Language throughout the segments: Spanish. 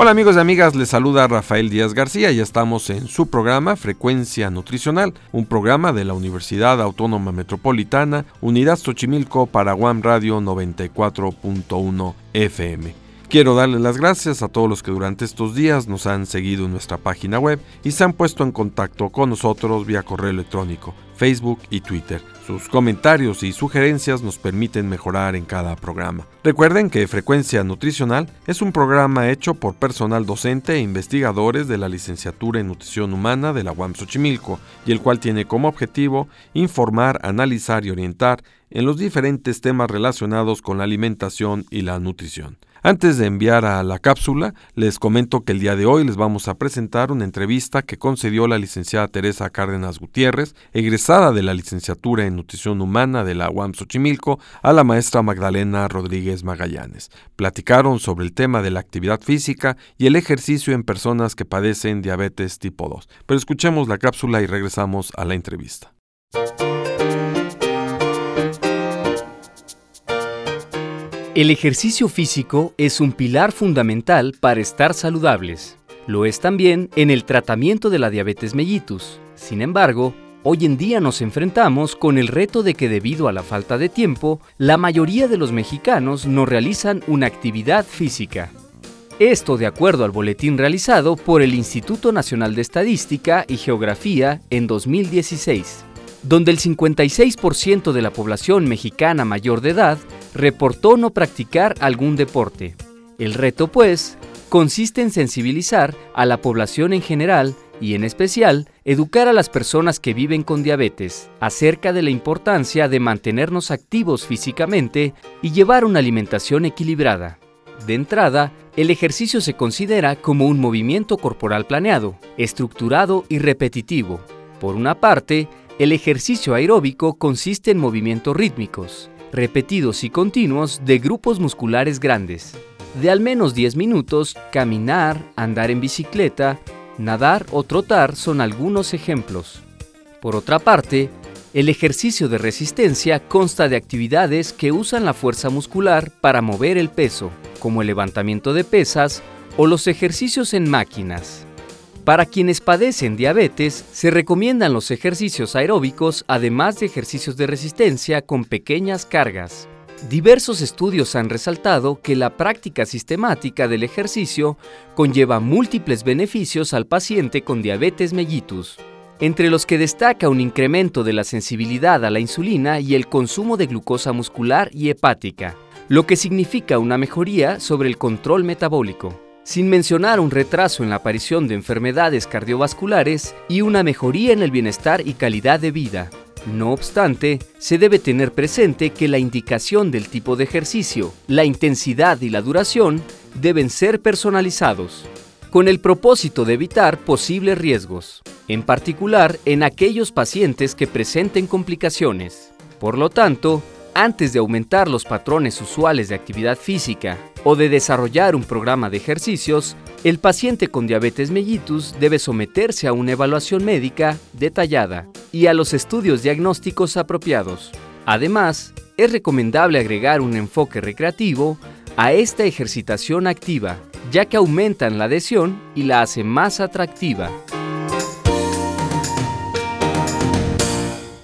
Hola amigos y amigas, les saluda Rafael Díaz García y estamos en su programa Frecuencia Nutricional, un programa de la Universidad Autónoma Metropolitana, Unidad Xochimilco para One Radio 94.1 FM. Quiero darles las gracias a todos los que durante estos días nos han seguido en nuestra página web y se han puesto en contacto con nosotros vía correo electrónico, Facebook y Twitter. Sus comentarios y sugerencias nos permiten mejorar en cada programa. Recuerden que Frecuencia Nutricional es un programa hecho por personal docente e investigadores de la Licenciatura en Nutrición Humana de la UAM Xochimilco y el cual tiene como objetivo informar, analizar y orientar en los diferentes temas relacionados con la alimentación y la nutrición. Antes de enviar a la cápsula, les comento que el día de hoy les vamos a presentar una entrevista que concedió la licenciada Teresa Cárdenas Gutiérrez, egresada de la licenciatura en Nutrición Humana de la UAM Xochimilco, a la maestra Magdalena Rodríguez Magallanes. Platicaron sobre el tema de la actividad física y el ejercicio en personas que padecen diabetes tipo 2. Pero escuchemos la cápsula y regresamos a la entrevista. El ejercicio físico es un pilar fundamental para estar saludables. Lo es también en el tratamiento de la diabetes mellitus. Sin embargo, hoy en día nos enfrentamos con el reto de que debido a la falta de tiempo, la mayoría de los mexicanos no realizan una actividad física. Esto de acuerdo al boletín realizado por el Instituto Nacional de Estadística y Geografía en 2016, donde el 56% de la población mexicana mayor de edad reportó no practicar algún deporte. El reto, pues, consiste en sensibilizar a la población en general y en especial educar a las personas que viven con diabetes acerca de la importancia de mantenernos activos físicamente y llevar una alimentación equilibrada. De entrada, el ejercicio se considera como un movimiento corporal planeado, estructurado y repetitivo. Por una parte, el ejercicio aeróbico consiste en movimientos rítmicos, repetidos y continuos de grupos musculares grandes. De al menos 10 minutos, caminar, andar en bicicleta, nadar o trotar son algunos ejemplos. Por otra parte, el ejercicio de resistencia consta de actividades que usan la fuerza muscular para mover el peso, como el levantamiento de pesas o los ejercicios en máquinas. Para quienes padecen diabetes, se recomiendan los ejercicios aeróbicos además de ejercicios de resistencia con pequeñas cargas. Diversos estudios han resaltado que la práctica sistemática del ejercicio conlleva múltiples beneficios al paciente con diabetes mellitus, entre los que destaca un incremento de la sensibilidad a la insulina y el consumo de glucosa muscular y hepática, lo que significa una mejoría sobre el control metabólico sin mencionar un retraso en la aparición de enfermedades cardiovasculares y una mejoría en el bienestar y calidad de vida. No obstante, se debe tener presente que la indicación del tipo de ejercicio, la intensidad y la duración deben ser personalizados, con el propósito de evitar posibles riesgos, en particular en aquellos pacientes que presenten complicaciones. Por lo tanto, antes de aumentar los patrones usuales de actividad física o de desarrollar un programa de ejercicios, el paciente con diabetes mellitus debe someterse a una evaluación médica detallada y a los estudios diagnósticos apropiados. Además, es recomendable agregar un enfoque recreativo a esta ejercitación activa, ya que aumentan la adhesión y la hace más atractiva.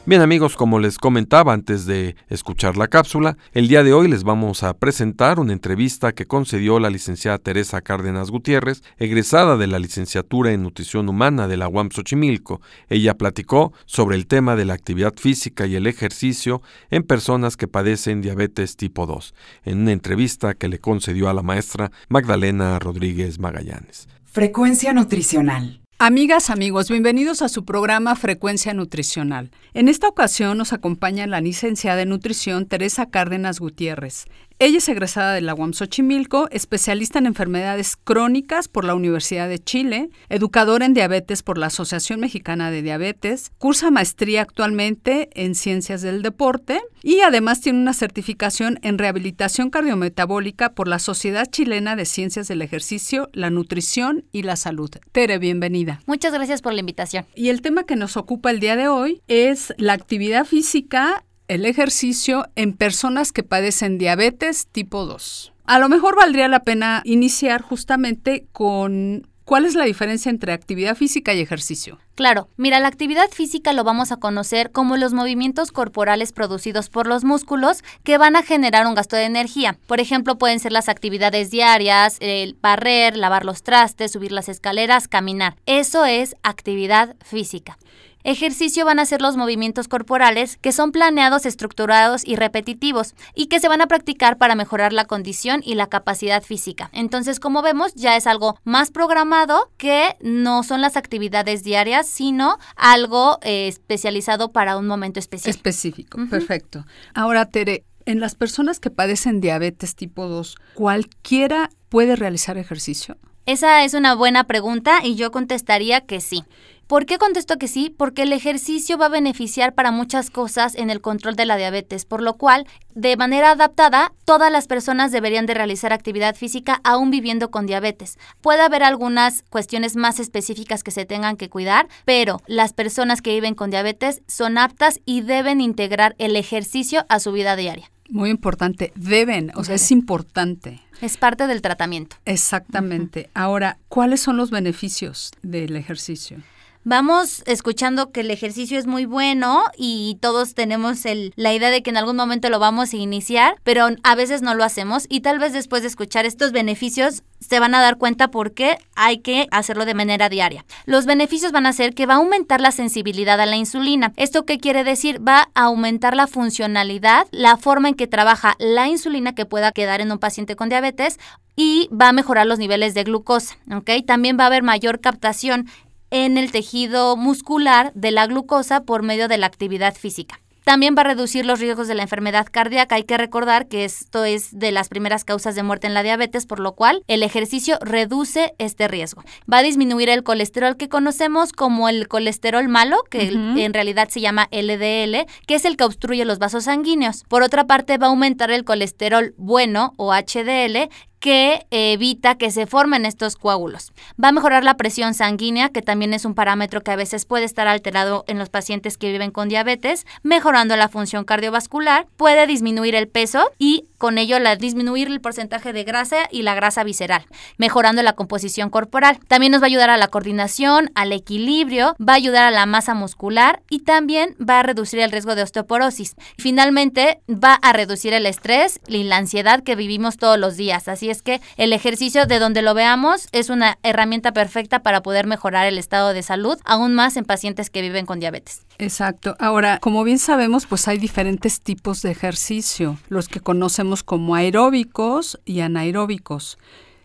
Bien amigos, como les comentaba antes de escuchar la cápsula, el día de hoy les vamos a presentar una entrevista que concedió la licenciada Teresa Cárdenas Gutiérrez, egresada de la licenciatura en Nutrición Humana de la UAM Xochimilco. Ella platicó sobre el tema de la actividad física y el ejercicio en personas que padecen diabetes tipo 2, en una entrevista que le concedió a la maestra Magdalena Rodríguez Magallanes. Frecuencia nutricional Amigas, amigos, bienvenidos a su programa Frecuencia Nutricional. En esta ocasión nos acompaña la licenciada en nutrición Teresa Cárdenas Gutiérrez, Ella es egresada de la UAM Xochimilco, especialista en enfermedades crónicas por la Universidad de Chile, educadora en diabetes por la Asociación Mexicana de Diabetes, cursa maestría actualmente en ciencias del deporte y además tiene una certificación en rehabilitación cardiometabólica por la Sociedad Chilena de Ciencias del Ejercicio, la Nutrición y la Salud. Tere, bienvenida. Muchas gracias por la invitación. Y el tema que nos ocupa el día de hoy es la actividad física el ejercicio en personas que padecen diabetes tipo 2. A lo mejor valdría la pena iniciar justamente con cuál es la diferencia entre actividad física y ejercicio. Claro, mira, la actividad física lo vamos a conocer como los movimientos corporales producidos por los músculos que van a generar un gasto de energía. Por ejemplo, pueden ser las actividades diarias, el barrer, lavar los trastes, subir las escaleras, caminar. Eso es actividad física. Ejercicio van a ser los movimientos corporales que son planeados, estructurados y repetitivos y que se van a practicar para mejorar la condición y la capacidad física. Entonces, como vemos, ya es algo más programado que no son las actividades diarias, sino algo eh, especializado para un momento específico. Específico, perfecto. Ahora, Tere, en las personas que padecen diabetes tipo 2, ¿cualquiera puede realizar ejercicio? Esa es una buena pregunta y yo contestaría que sí. ¿Por qué contesto que sí? Porque el ejercicio va a beneficiar para muchas cosas en el control de la diabetes, por lo cual, de manera adaptada, todas las personas deberían de realizar actividad física aún viviendo con diabetes. Puede haber algunas cuestiones más específicas que se tengan que cuidar, pero las personas que viven con diabetes son aptas y deben integrar el ejercicio a su vida diaria. Muy importante, deben, o sea, es importante. Es parte del tratamiento. Exactamente. Ahora, ¿cuáles son los beneficios del ejercicio? Vamos escuchando que el ejercicio es muy bueno y todos tenemos el, la idea de que en algún momento lo vamos a iniciar, pero a veces no lo hacemos y tal vez después de escuchar estos beneficios se van a dar cuenta por qué hay que hacerlo de manera diaria. Los beneficios van a ser que va a aumentar la sensibilidad a la insulina. ¿Esto qué quiere decir? Va a aumentar la funcionalidad, la forma en que trabaja la insulina que pueda quedar en un paciente con diabetes y va a mejorar los niveles de glucosa, ¿ok? También va a haber mayor captación en el tejido muscular de la glucosa por medio de la actividad física. También va a reducir los riesgos de la enfermedad cardíaca. Hay que recordar que esto es de las primeras causas de muerte en la diabetes, por lo cual el ejercicio reduce este riesgo. Va a disminuir el colesterol que conocemos como el colesterol malo, que en realidad se llama LDL, que es el que obstruye los vasos sanguíneos. Por otra parte, va a aumentar el colesterol bueno o HDL, que evita que se formen estos coágulos. Va a mejorar la presión sanguínea, que también es un parámetro que a veces puede estar alterado en los pacientes que viven con diabetes, mejorando la función cardiovascular, puede disminuir el peso y con ello la, disminuir el porcentaje de grasa y la grasa visceral, mejorando la composición corporal. También nos va a ayudar a la coordinación, al equilibrio, va a ayudar a la masa muscular y también va a reducir el riesgo de osteoporosis. Finalmente, va a reducir el estrés y la ansiedad que vivimos todos los días. Así que el ejercicio, de donde lo veamos, es una herramienta perfecta para poder mejorar el estado de salud, aún más en pacientes que viven con diabetes. Exacto. Ahora, como bien sabemos, pues hay diferentes tipos de ejercicio, los que conocemos como aeróbicos y anaeróbicos.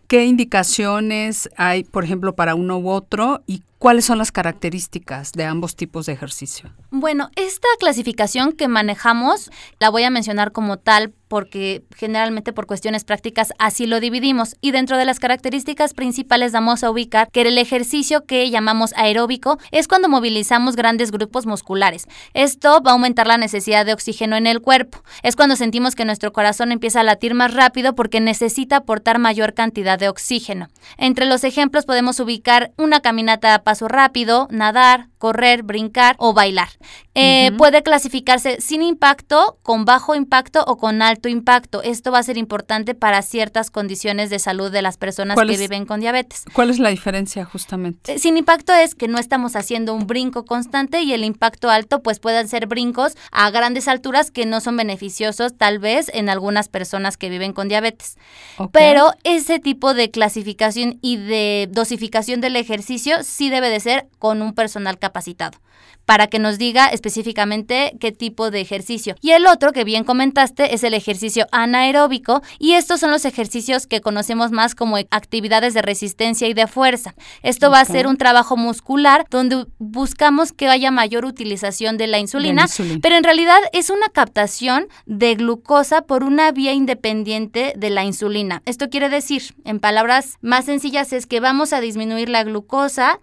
¿Qué indicaciones hay, por ejemplo, para uno u otro y cuáles son las características de ambos tipos de ejercicio? Bueno, esta clasificación que manejamos la voy a mencionar como tal porque generalmente por cuestiones prácticas así lo dividimos y dentro de las características principales vamos a ubicar que el ejercicio que llamamos aeróbico es cuando movilizamos grandes grupos musculares. Esto va a aumentar la necesidad de oxígeno en el cuerpo. Es cuando sentimos que nuestro corazón empieza a latir más rápido porque necesita aportar mayor cantidad de oxígeno. Entre los ejemplos podemos ubicar una caminata paso rápido, nadar, correr, brincar o bailar. Eh, puede clasificarse sin impacto, con bajo impacto o con alto impacto. Esto va a ser importante para ciertas condiciones de salud de las personas que viven con diabetes. ¿Cuál es la diferencia justamente? Eh, sin impacto es que no estamos haciendo un brinco constante y el impacto alto pues pueden ser brincos a grandes alturas que no son beneficiosos tal vez en algunas personas que viven con diabetes. Pero ese tipo de clasificación y de dosificación del ejercicio sí debe de ser con un personal capacitado capacitado para que nos diga específicamente qué tipo de ejercicio. Y el otro que bien comentaste es el ejercicio anaeróbico y estos son los ejercicios que conocemos más como actividades de resistencia y de fuerza. Esto va a ser un trabajo muscular donde buscamos que haya mayor utilización de la insulina, pero en realidad es una captación de glucosa por una vía independiente de la insulina. Esto quiere decir, en palabras más sencillas, es que vamos a disminuir la glucosa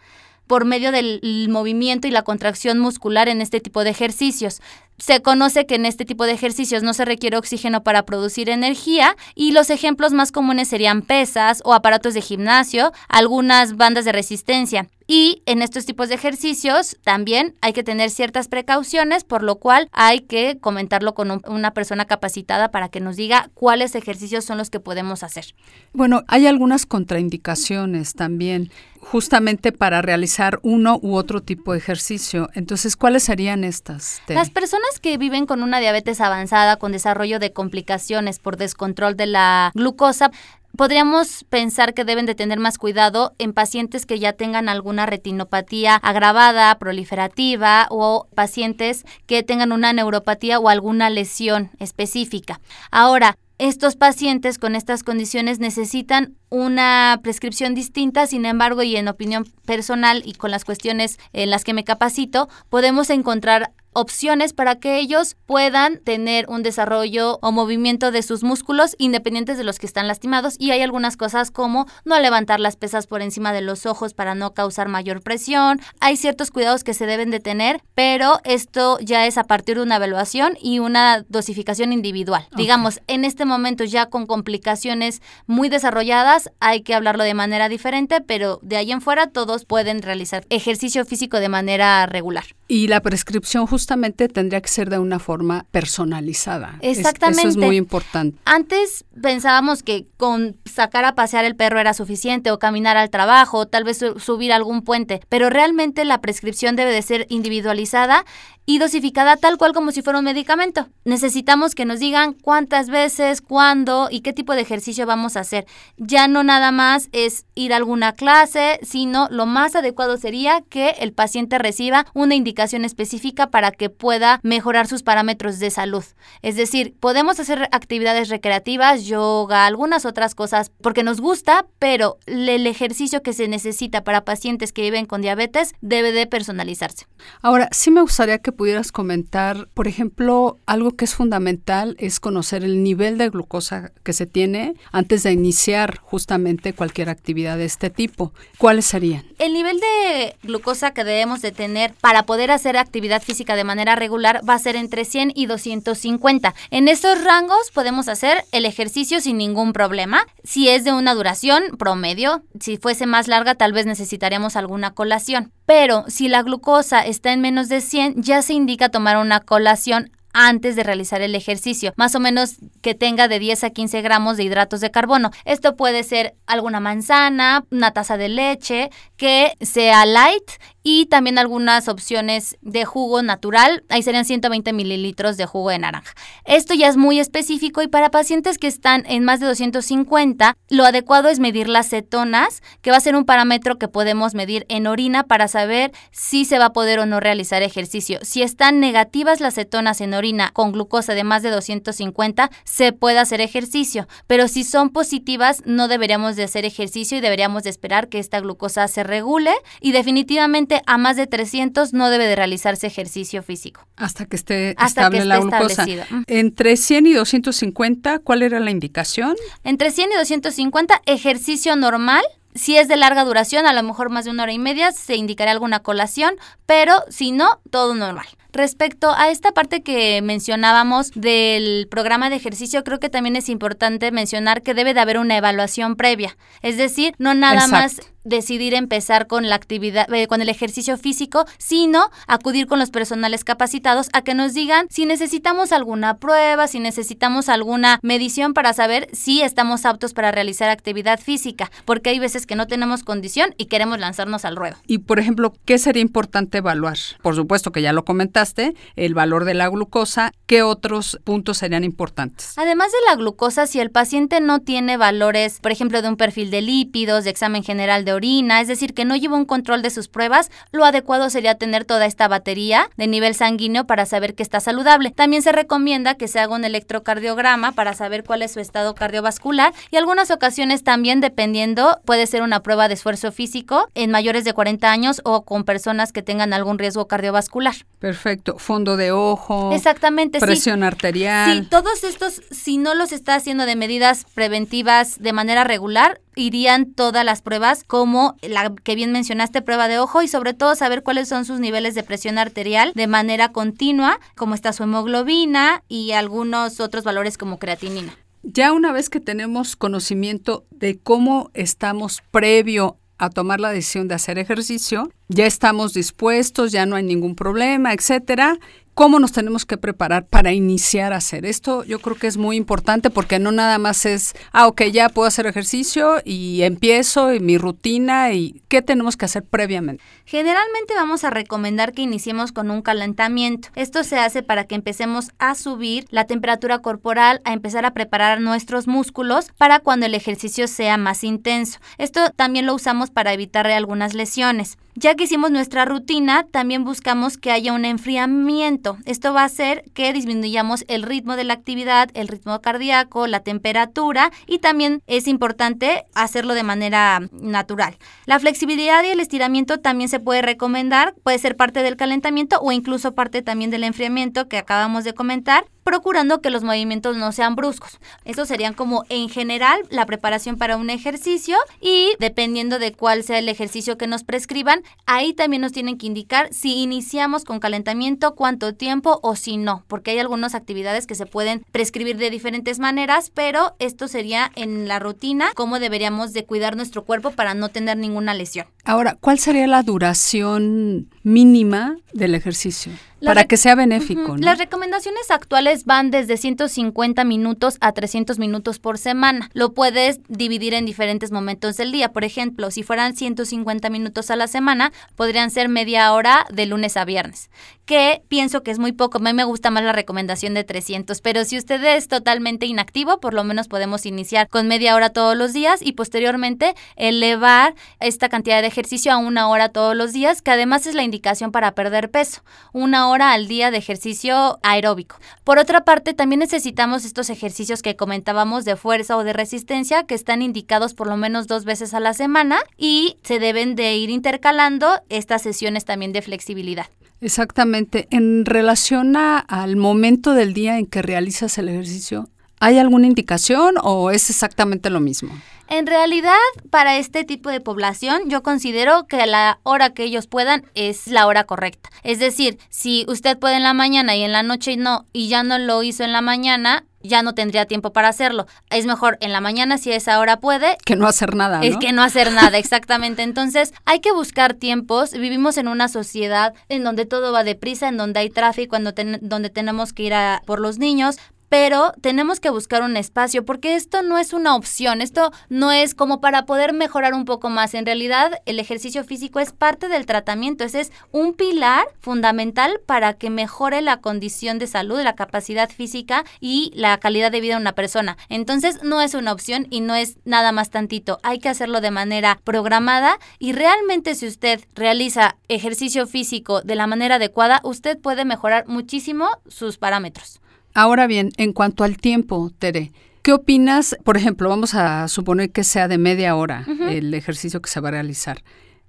por medio del movimiento y la contracción muscular en este tipo de ejercicios. Se conoce que en este tipo de ejercicios no se requiere oxígeno para producir energía y los ejemplos más comunes serían pesas o aparatos de gimnasio, algunas bandas de resistencia. Y en estos tipos de ejercicios también hay que tener ciertas precauciones, por lo cual hay que comentarlo con una persona capacitada para que nos diga cuáles ejercicios son los que podemos hacer. Bueno, hay algunas contraindicaciones también justamente para realizar uno u otro tipo de ejercicio. Entonces, ¿cuáles serían estas? Las personas que viven con una diabetes avanzada, con desarrollo de complicaciones por descontrol de la glucosa, podríamos pensar que deben de tener más cuidado en pacientes que ya tengan alguna retinopatía agravada, proliferativa o pacientes que tengan una neuropatía o alguna lesión específica. Ahora, estos pacientes con estas condiciones necesitan una prescripción distinta, sin embargo, y en opinión personal y con las cuestiones en las que me capacito, podemos encontrar opciones para que ellos puedan tener un desarrollo o movimiento de sus músculos independientes de los que están lastimados y hay algunas cosas como no levantar las pesas por encima de los ojos para no causar mayor presión. Hay ciertos cuidados que se deben de tener, pero esto ya es a partir de una evaluación y una dosificación individual. Digamos, en este momento ya con complicaciones muy desarrolladas hay que hablarlo de manera diferente, pero de ahí en fuera todos pueden realizar ejercicio físico de manera regular. Y la prescripción justamente tendría que ser de una forma personalizada. Exactamente. eso es muy importante. Antes pensábamos que con sacar a pasear el perro era suficiente o caminar al trabajo, o tal vez subir algún puente, pero realmente la prescripción debe de ser individualizada y dosificada tal cual como si fuera un medicamento. Necesitamos que nos digan cuántas veces, cuándo y qué tipo de ejercicio vamos a hacer. Ya no nada más es ir a alguna clase, sino lo más adecuado sería que el paciente reciba una indicación específica para que pueda mejorar sus parámetros de salud. Es decir, podemos hacer actividades recreativas, yoga, algunas otras cosas porque nos gusta, pero el ejercicio que se necesita para pacientes que viven con diabetes debe de personalizarse. Ahora, sí me gustaría que pudieras comentar, por ejemplo, algo que es fundamental es conocer el nivel de glucosa que se tiene antes de iniciar justamente cualquier actividad de este tipo. ¿Cuáles serían? El nivel de glucosa que debemos de tener para poder hacer actividad física de manera regular va a ser entre 100 y 250. En estos rangos podemos hacer el ejercicio sin ningún problema. Si es de una duración promedio, si fuese más larga tal vez necesitaremos alguna colación. Pero si la glucosa está en menos de 100, ya se indica tomar una colación antes de realizar el ejercicio, más o menos que tenga de 10 a 15 gramos de hidratos de carbono. Esto puede ser alguna manzana, una taza de leche, que sea light y también algunas opciones de jugo natural. Ahí serían 120 mililitros de jugo de naranja. Esto ya es muy específico y para pacientes que están en más de 250, lo adecuado es medir las cetonas, que va a ser un parámetro que podemos medir en orina para saber si se va a poder o no realizar ejercicio. Si están negativas las cetonas en orina con glucosa de más de 250, se puede hacer ejercicio, pero si son positivas, no deberíamos de hacer ejercicio y deberíamos de esperar que esta glucosa se regule y definitivamente a más de 300 no debe de realizarse ejercicio físico. Hasta que esté estable la glucosa. Entre 100 y 250, ¿cuál era la indicación? Entre 100 y 250, ejercicio normal. Si es de larga duración, a lo mejor más de una hora y media, se indicará alguna colación, pero si no, todo normal. Respecto a esta parte que mencionábamos del programa de ejercicio, creo que también es importante mencionar que debe de haber una evaluación previa. Es decir, no nada más decidir empezar con la actividad, eh, con el ejercicio físico, sino acudir con los personales capacitados a que nos digan si necesitamos alguna prueba, si necesitamos alguna medición para saber si estamos aptos para realizar actividad física, porque hay veces que no tenemos condición y queremos lanzarnos al ruedo. Y por ejemplo, ¿qué sería importante evaluar? Por supuesto que ya lo comentaste, el valor de la glucosa, ¿qué otros puntos serían importantes? Además de la glucosa, si el paciente no tiene valores, por ejemplo, de un perfil de lípidos, de examen general de es decir, que no lleva un control de sus pruebas, lo adecuado sería tener toda esta batería de nivel sanguíneo para saber que está saludable. También se recomienda que se haga un electrocardiograma para saber cuál es su estado cardiovascular y algunas ocasiones también dependiendo puede ser una prueba de esfuerzo físico en mayores de 40 años o con personas que tengan algún riesgo cardiovascular. Perfecto, fondo de ojo. Exactamente, presión arterial. Sí, todos estos, si no los está haciendo de medidas preventivas de manera regular, irían todas las pruebas, como la que bien mencionaste, prueba de ojo, y sobre todo saber cuáles son sus niveles de presión arterial de manera continua, como está su hemoglobina y algunos otros valores como creatinina. Ya una vez que tenemos conocimiento de cómo estamos previo a tomar la decisión de hacer ejercicio, ya estamos dispuestos, ya no hay ningún problema, etcétera, cómo nos tenemos que preparar para iniciar a hacer esto. Yo creo que es muy importante porque no nada más es, ah, ok, ya puedo hacer ejercicio y empiezo y mi rutina y qué tenemos que hacer previamente. Generalmente vamos a recomendar que iniciemos con un calentamiento. Esto se hace para que empecemos a subir la temperatura corporal, a empezar a preparar nuestros músculos para cuando el ejercicio sea más intenso. Esto también lo usamos para evitar algunas lesiones. Ya que hicimos nuestra rutina, también buscamos que haya un enfriamiento. Esto va a hacer que disminuyamos el ritmo de la actividad, el ritmo cardíaco, la temperatura y también es importante hacerlo de manera natural. La flexibilidad y el estiramiento también se puede recomendar, puede ser parte del calentamiento o incluso parte también del enfriamiento que acabamos de comentar procurando que los movimientos no sean bruscos. Eso serían como en general la preparación para un ejercicio y dependiendo de cuál sea el ejercicio que nos prescriban, ahí también nos tienen que indicar si iniciamos con calentamiento, cuánto tiempo o si no, porque hay algunas actividades que se pueden prescribir de diferentes maneras, pero esto sería en la rutina cómo deberíamos de cuidar nuestro cuerpo para no tener ninguna lesión. Ahora, ¿cuál sería la duración mínima del ejercicio? Para que sea benéfico. Las recomendaciones actuales van desde 150 minutos a 300 minutos por semana. Lo puedes dividir en diferentes momentos del día. Por ejemplo, si fueran 150 minutos a la semana, podrían ser media hora de lunes a viernes, que pienso que es muy poco. A mí me gusta más la recomendación de 300, pero si usted es totalmente inactivo, por lo menos podemos iniciar con media hora todos los días y posteriormente elevar esta cantidad de ejercicio a una hora todos los días, que además es la indicación para perder peso. Una hora al día de ejercicio aeróbico. Por otra parte, también necesitamos estos ejercicios que comentábamos de fuerza o de resistencia que están indicados por lo menos dos veces a la semana y se deben de ir intercalando estas sesiones también de flexibilidad. Exactamente. En relación al momento del día en que realizas el ejercicio, ¿hay alguna indicación o es exactamente lo mismo? En realidad, para este tipo de población, yo considero que la hora que ellos puedan es la hora correcta. Es decir, si usted puede en la mañana y en la noche no, y ya no lo hizo en la mañana, ya no tendría tiempo para hacerlo. Es mejor en la mañana si a esa hora puede. Que no hacer nada. Es que no hacer nada, exactamente. Entonces hay que buscar tiempos. Vivimos en una sociedad en donde todo va deprisa, en donde hay tráfico, en donde, tenemos que ir a por los niños pero tenemos que buscar un espacio porque esto no es una opción, esto no es como para poder mejorar un poco más. En realidad, el ejercicio físico es parte del tratamiento, ese es un pilar fundamental para que mejore la condición de salud, la capacidad física y la calidad de vida de una persona. Entonces, no es una opción y no es nada más tantito, hay que hacerlo de manera programada y realmente si usted realiza ejercicio físico de la manera adecuada, usted puede mejorar muchísimo sus parámetros. Ahora bien, en cuanto al tiempo, Tere, ¿qué opinas? Por ejemplo, vamos a suponer que sea de media hora el ejercicio que se va a realizar.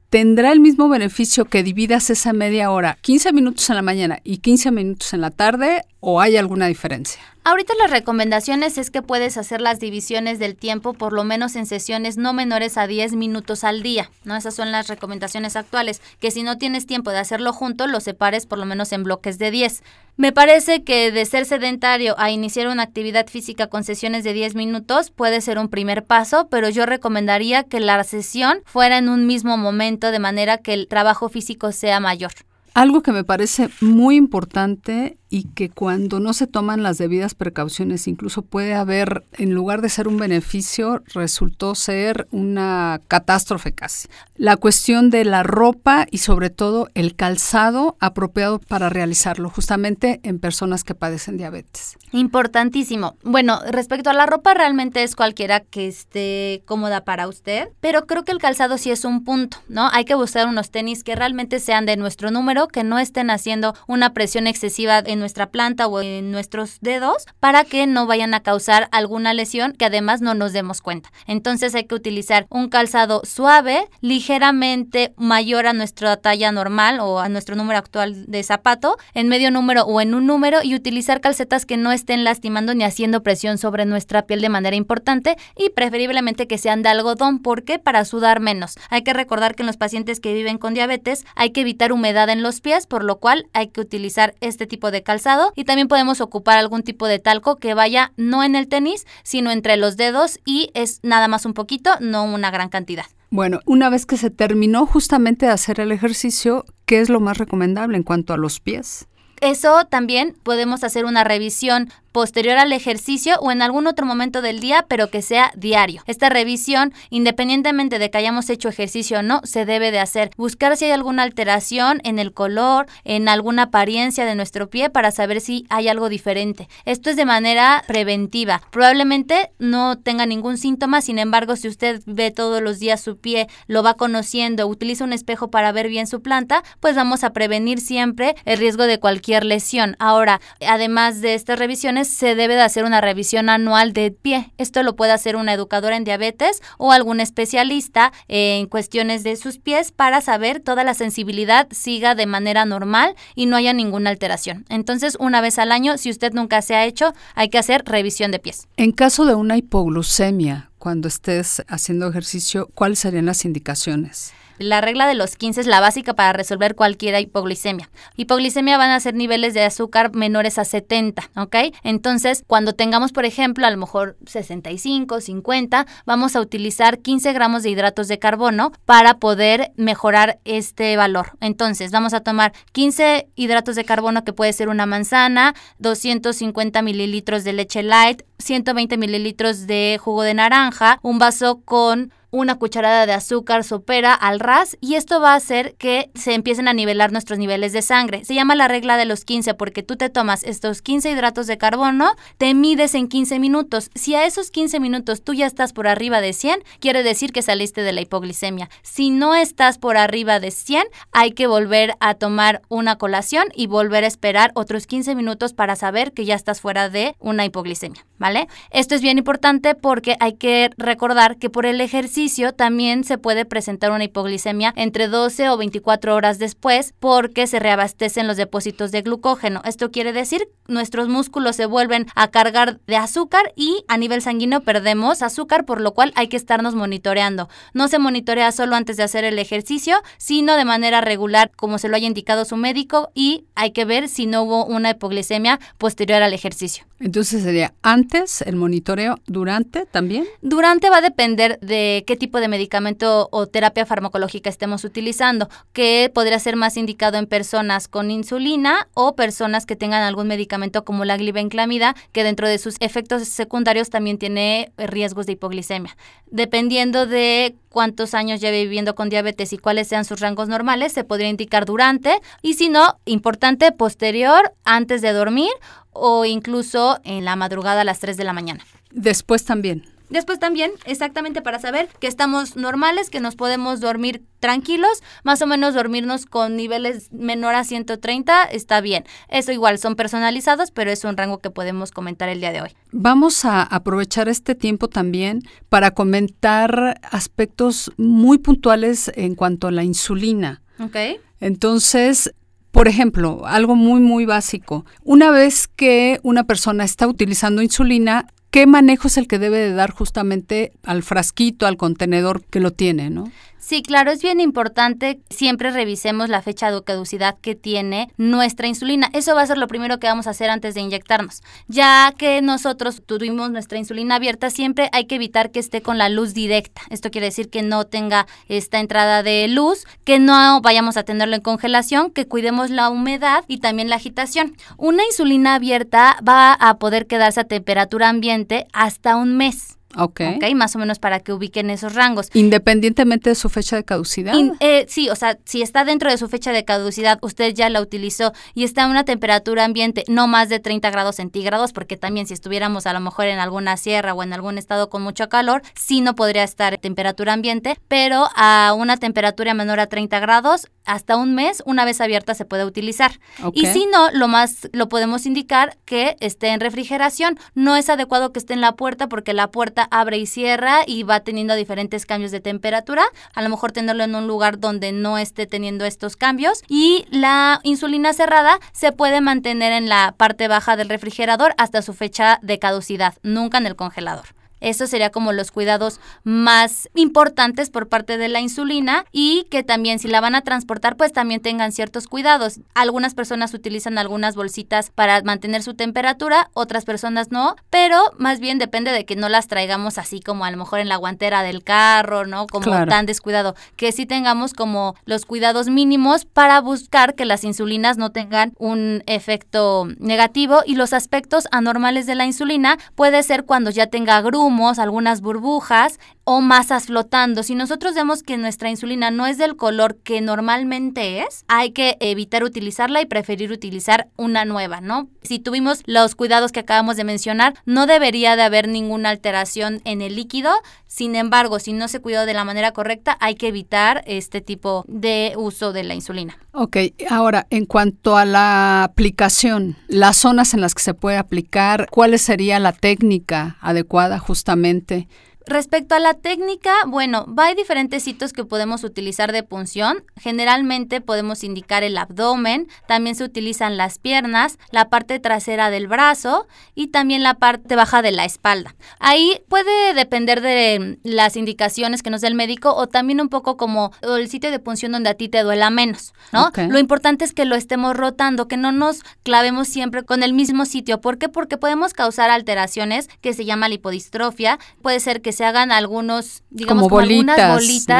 ¿Tendrá el mismo beneficio que dividas esa media hora, 15 minutos en la mañana y 15 minutos en la tarde, o hay alguna diferencia? Ahorita las recomendaciones es que puedes hacer las divisiones del tiempo por lo menos en sesiones no menores a 10 minutos al día, ¿no? Esas son las recomendaciones actuales, que si no tienes tiempo de hacerlo junto, lo separes por lo menos en bloques de 10. Me parece que de ser sedentario a iniciar una actividad física con sesiones de 10 minutos puede ser un primer paso, pero yo recomendaría que la sesión fuera en un mismo momento de manera que el trabajo físico sea mayor. Algo que me parece muy importante y que cuando no se toman las debidas precauciones, incluso puede haber, en lugar de ser un beneficio, resultó ser una catástrofe casi. La cuestión de la ropa y sobre todo el calzado apropiado para realizarlo, justamente en personas que padecen diabetes. Importantísimo. Bueno, respecto a la ropa, realmente es cualquiera que esté cómoda para usted, pero creo que el calzado sí es un punto, ¿no? Hay que buscar unos tenis que realmente sean de nuestro número, que no estén haciendo una presión excesiva en nuestra planta o en nuestros dedos para que no vayan a causar alguna lesión que además no nos demos cuenta. Entonces hay que utilizar un calzado suave, ligeramente mayor a nuestra talla normal o a nuestro número actual de zapato, en medio número o en un número y utilizar calcetas que no estén lastimando ni haciendo presión sobre nuestra piel de manera importante y preferiblemente que sean de algodón porque para sudar menos. Hay que recordar que en los pacientes que viven con diabetes hay que evitar humedad en los pies, por lo cual hay que utilizar este tipo de calzado y también podemos ocupar algún tipo de talco que vaya no en el tenis, sino entre los dedos y es nada más un poquito, no una gran cantidad. Bueno, una vez que se terminó justamente de hacer el ejercicio, ¿qué es lo más recomendable en cuanto a los pies? Eso también podemos hacer una revisión posterior al ejercicio o en algún otro momento del día, pero que sea diario. Esta revisión, independientemente de que hayamos hecho ejercicio o no, se debe de hacer. Buscar si hay alguna alteración en el color, en alguna apariencia de nuestro pie para saber si hay algo diferente. Esto es de manera preventiva. Probablemente no tenga ningún síntoma, sin embargo, si usted ve todos los días su pie, lo va conociendo, utiliza un espejo para ver bien su planta, pues vamos a prevenir siempre el riesgo de cualquier lesión. Ahora, además de estas revisiones, se debe de hacer una revisión anual de pie. Esto lo puede hacer una educadora en diabetes o algún especialista en cuestiones de sus pies para saber toda la sensibilidad siga de manera normal y no haya ninguna alteración. Entonces, una vez al año, si usted nunca se ha hecho, hay que hacer revisión de pies. En caso de una hipoglucemia, cuando estés haciendo ejercicio, ¿cuáles serían las indicaciones? La regla de los 15 es la básica para resolver cualquier hipoglicemia. Hipoglicemia van a ser niveles de azúcar menores a 70, ¿ok? Entonces, cuando tengamos, por ejemplo, a lo mejor 65, 50, vamos a utilizar 15 gramos de hidratos de carbono para poder mejorar este valor. Entonces, vamos a tomar 15 hidratos de carbono que puede ser una manzana, 250 mililitros de leche light, 120 mililitros de jugo de naranja, un vaso con una cucharada de azúcar sopera al ras y esto va a hacer que se empiecen a nivelar nuestros niveles de sangre. Se llama la regla de los 15 porque tú te tomas estos 15 hidratos de carbono, te mides en 15 minutos. Si a esos 15 minutos tú ya estás por arriba de 100, quiere decir que saliste de la hipoglicemia. Si no estás por arriba de 100, hay que volver a tomar una colación y volver a esperar otros 15 minutos para saber que ya estás fuera de una hipoglicemia, ¿vale? Esto es bien importante porque hay que recordar que por el ejercicio también se puede presentar una hipoglicemia entre 12 o 24 horas después porque se reabastecen los depósitos de glucógeno. Esto quiere decir nuestros músculos se vuelven a cargar de azúcar y a nivel sanguíneo perdemos azúcar, por lo cual hay que estarnos monitoreando. No se monitorea solo antes de hacer el ejercicio, sino de manera regular como se lo haya indicado su médico y hay que ver si no hubo una hipoglicemia posterior al ejercicio. Entonces sería antes el monitoreo, durante también. Durante va a depender de qué tipo de medicamento o terapia farmacológica estemos utilizando, que podría ser más indicado en personas con insulina o personas que tengan algún medicamento como la glibenclamida, que dentro de sus efectos secundarios también tiene riesgos de hipoglicemia. Dependiendo de cuántos años lleve viviendo con diabetes y cuáles sean sus rangos normales, se podría indicar durante y si no, importante, posterior, antes de dormir o incluso en la madrugada a las 3 de la mañana. Después también. Después también, exactamente para saber que estamos normales, que nos podemos dormir tranquilos, más o menos dormirnos con niveles menor a 130 está bien. Eso igual son personalizados, pero es un rango que podemos comentar el día de hoy. Vamos a aprovechar este tiempo también para comentar aspectos muy puntuales en cuanto a la insulina. Ok. Entonces, por ejemplo, algo muy, muy básico. Una vez que una persona está utilizando insulina, ¿qué manejo es el que debe de dar justamente al frasquito, al contenedor que lo tiene, no? Sí, claro, es bien importante siempre revisemos la fecha de caducidad que tiene nuestra insulina. Eso va a ser lo primero que vamos a hacer antes de inyectarnos. Ya que nosotros tuvimos nuestra insulina abierta, siempre hay que evitar que esté con la luz directa. Esto quiere decir que no tenga esta entrada de luz, que no vayamos a tenerlo en congelación, que cuidemos la humedad y también la agitación. Una insulina abierta va a poder quedarse a temperatura ambiente hasta un mes. Ok. Ok, más o menos para que ubiquen esos rangos. Independientemente de su fecha de caducidad. In- eh, sí, o sea, si está dentro de su fecha de caducidad, usted ya la utilizó y está a una temperatura ambiente no más de 30 grados centígrados, porque también si estuviéramos a lo mejor en alguna sierra o en algún estado con mucho calor, sí no podría estar en temperatura ambiente, pero a una temperatura menor a 30 grados, hasta un mes, una vez abierta se puede utilizar. Ok. Y si no, lo más lo podemos indicar que esté en refrigeración. No es adecuado que esté en la puerta porque la puerta abre y cierra y va teniendo diferentes cambios de temperatura. A lo mejor tenerlo en un lugar donde no esté teniendo estos cambios. Y la insulina cerrada se puede mantener en la parte baja del refrigerador hasta su fecha de caducidad, nunca en el congelador. Eso sería como los cuidados más importantes por parte de la insulina y que también si la van a transportar pues también tengan ciertos cuidados. Algunas personas utilizan algunas bolsitas para mantener su temperatura, otras personas no, pero más bien depende de que no las traigamos así como a lo mejor en la guantera del carro, ¿no? Como Claro. tan descuidado, que sí tengamos como los cuidados mínimos para buscar que las insulinas no tengan un efecto negativo y los aspectos anormales de la insulina puede ser cuando ya tenga grumos, algunas burbujas o masas flotando. Si nosotros vemos que nuestra insulina no es del color que normalmente es, hay que evitar utilizarla y preferir utilizar una nueva, ¿no? Si tuvimos los cuidados que acabamos de mencionar, no debería de haber ninguna alteración en el líquido. Sin embargo, si no se cuidó de la manera correcta, hay que evitar este tipo de uso de la insulina. Ok, ahora, en cuanto a la aplicación, las zonas en las que se puede aplicar, ¿cuál sería la técnica adecuada justamente? Respecto a la técnica, bueno, va hay diferentes sitios que podemos utilizar de punción. Generalmente podemos indicar el abdomen, también se utilizan las piernas, la parte trasera del brazo y también la parte baja de la espalda. Ahí puede depender de las indicaciones que nos dé el médico o también un poco como el sitio de punción donde a ti te duela menos, ¿no? Lo importante es que lo estemos rotando, que no nos clavemos siempre con el mismo sitio. ¿Por qué? Porque podemos causar alteraciones que se llama lipodistrofia. Puede ser que se hagan algunos, digamos, Como como, algunas bolitas,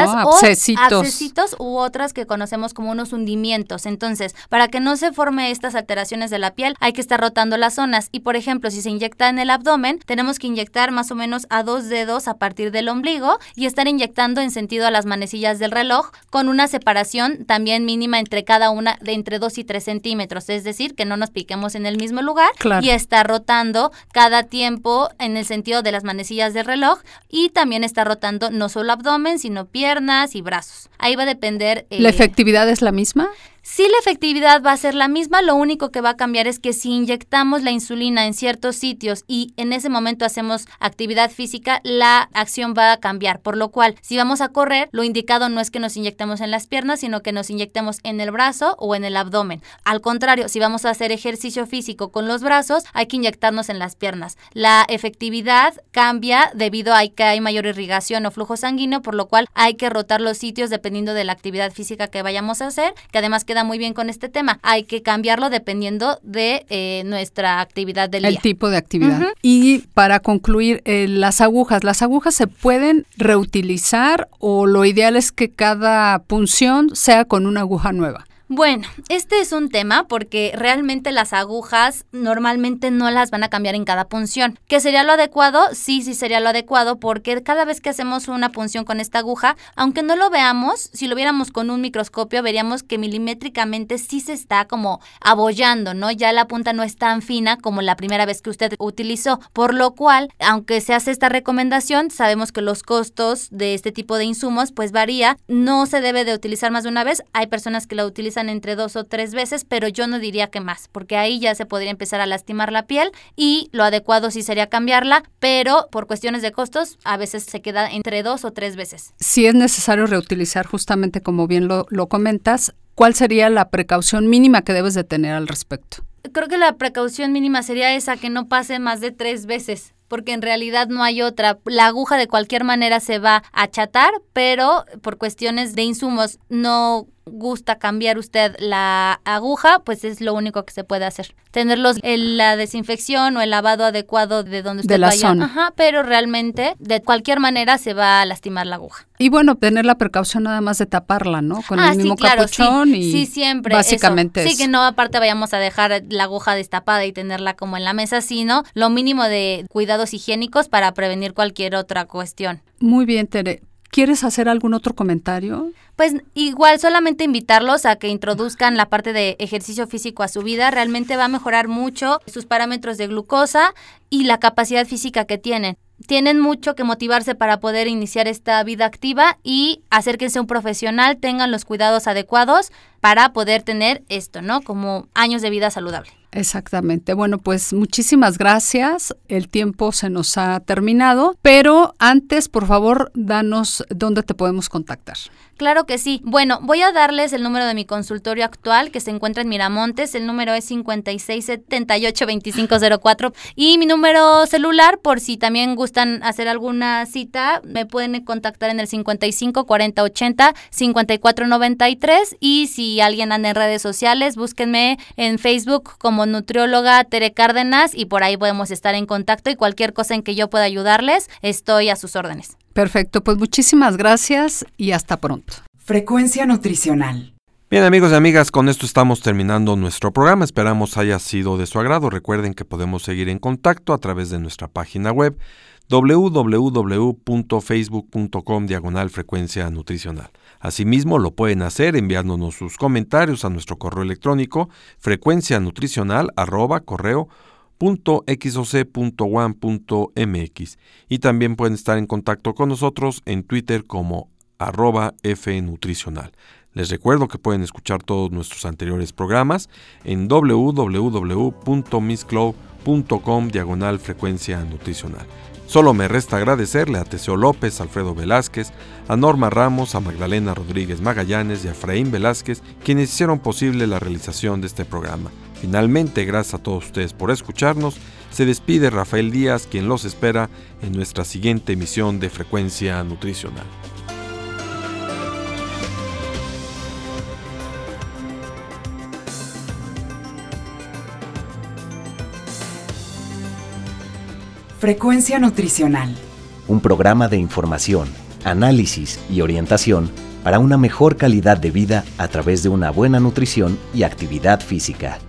bolitas o Abscesitos. u otras que conocemos como unos hundimientos. Entonces, para que no se forme estas alteraciones de la piel, hay que estar rotando las zonas. Y por ejemplo, si se inyecta en el abdomen, tenemos que inyectar más o menos a dos dedos a partir del ombligo y estar inyectando en sentido a las manecillas del reloj con una separación también mínima entre cada una de entre 2 y 3 centímetros. Es decir, que no nos piquemos en el mismo lugar Claro. y estar rotando cada tiempo en el sentido de las manecillas del reloj y también está rotando no solo abdomen, sino piernas y brazos. Ahí va a depender. eh, ¿La efectividad es la misma? Sí, la efectividad va a ser la misma, lo único que va a cambiar es que si inyectamos la insulina en ciertos sitios y en ese momento hacemos actividad física, la acción va a cambiar, por lo cual si vamos a correr, lo indicado no es que nos inyectemos en las piernas, sino que nos inyectemos en el brazo o en el abdomen. Al contrario, si vamos a hacer ejercicio físico con los brazos, hay que inyectarnos en las piernas. La efectividad cambia debido a que hay mayor irrigación o flujo sanguíneo, por lo cual hay que rotar los sitios dependiendo de la actividad física que vayamos a hacer, que además queda muy bien con este tema. Hay que cambiarlo dependiendo de eh, nuestra actividad del El día. tipo de actividad. Y para concluir, eh, las agujas, ¿las agujas se pueden reutilizar o lo ideal es que cada punción sea con una aguja nueva? Bueno, este es un tema porque realmente las agujas normalmente no las van a cambiar en cada punción. ¿Qué sería lo adecuado? Sí, sí sería lo adecuado porque cada vez que hacemos una punción con esta aguja, aunque no lo veamos, si lo viéramos con un microscopio, veríamos que milimétricamente sí se está como abollando, ¿no? Ya la punta no es tan fina como la primera vez que usted utilizó, por lo cual, aunque se hace esta recomendación, sabemos que los costos de este tipo de insumos pues varía, no se debe de utilizar más de una vez, hay personas que la utilizan entre dos o tres veces, pero yo no diría que más, porque ahí ya se podría empezar a lastimar la piel y lo adecuado sí sería cambiarla, pero por cuestiones de costos a veces se queda entre dos o tres veces. Si es necesario reutilizar justamente como bien lo, lo comentas, ¿cuál sería la precaución mínima que debes de tener al respecto? Creo que la precaución mínima sería esa, que no pase más de tres veces. porque en realidad no hay otra. La aguja de cualquier manera se va a achatar, pero por cuestiones de insumos no gusta cambiar usted la aguja, pues es lo único que se puede hacer. Tenerlos en la desinfección o el lavado adecuado de donde usted De la vaya. zona. Ajá, pero realmente de cualquier manera se va a lastimar la aguja. Y bueno, tener la precaución nada más de taparla, ¿no? Con ah, el mismo sí, claro, capuchón sí. y sí, siempre. básicamente eso. Sí, que no aparte vayamos a dejar la aguja destapada y tenerla como en la mesa, sino lo mínimo de cuidados higiénicos para prevenir cualquier otra cuestión. Muy bien, Tere. ¿Quieres hacer algún otro comentario? Pues igual solamente invitarlos a que introduzcan la parte de ejercicio físico a su vida. Realmente va a mejorar mucho sus parámetros de glucosa y la capacidad física que tienen. Tienen mucho que motivarse para poder iniciar esta vida activa y acérquense a un profesional, tengan los cuidados adecuados para poder tener esto, ¿no? Como años de vida saludable. Exactamente. Bueno, pues muchísimas gracias. El tiempo se nos ha terminado, pero antes, por favor, danos dónde te podemos contactar. Claro que sí. Bueno, voy a darles el número de mi consultorio actual que se encuentra en Miramontes. El número es 5678-2504. Y mi número celular, por si también gustan hacer alguna cita, me pueden contactar en el 55 40 80 54 93. Y si alguien anda en redes sociales, búsquenme en Facebook como nutrióloga Tere Cárdenas y por ahí podemos estar en contacto y cualquier cosa en que yo pueda ayudarles, estoy a sus órdenes. Perfecto, pues muchísimas gracias y hasta pronto. Frecuencia nutricional. Bien amigos y amigas, con esto estamos terminando nuestro programa. Esperamos haya sido de su agrado. Recuerden que podemos seguir en contacto a través de nuestra página web www.facebook.com diagonal frecuencia nutricional. Asimismo, lo pueden hacer enviándonos sus comentarios a nuestro correo electrónico frecuencia nutricional arroba correo .xoc.1.mx y también pueden estar en contacto con nosotros en Twitter como arroba fnutricional. Les recuerdo que pueden escuchar todos nuestros anteriores programas en www.misscloud.com diagonal frecuencia nutricional. Solo me resta agradecerle a Teseo López, Alfredo Velázquez, a Norma Ramos, a Magdalena Rodríguez Magallanes y a Efraín Velázquez, quienes hicieron posible la realización de este programa. Finalmente, gracias a todos ustedes por escucharnos, se despide Rafael Díaz, quien los espera en nuestra siguiente emisión de Frecuencia Nutricional. Frecuencia nutricional. Un programa de información, análisis y orientación para una mejor calidad de vida a través de una buena nutrición y actividad física.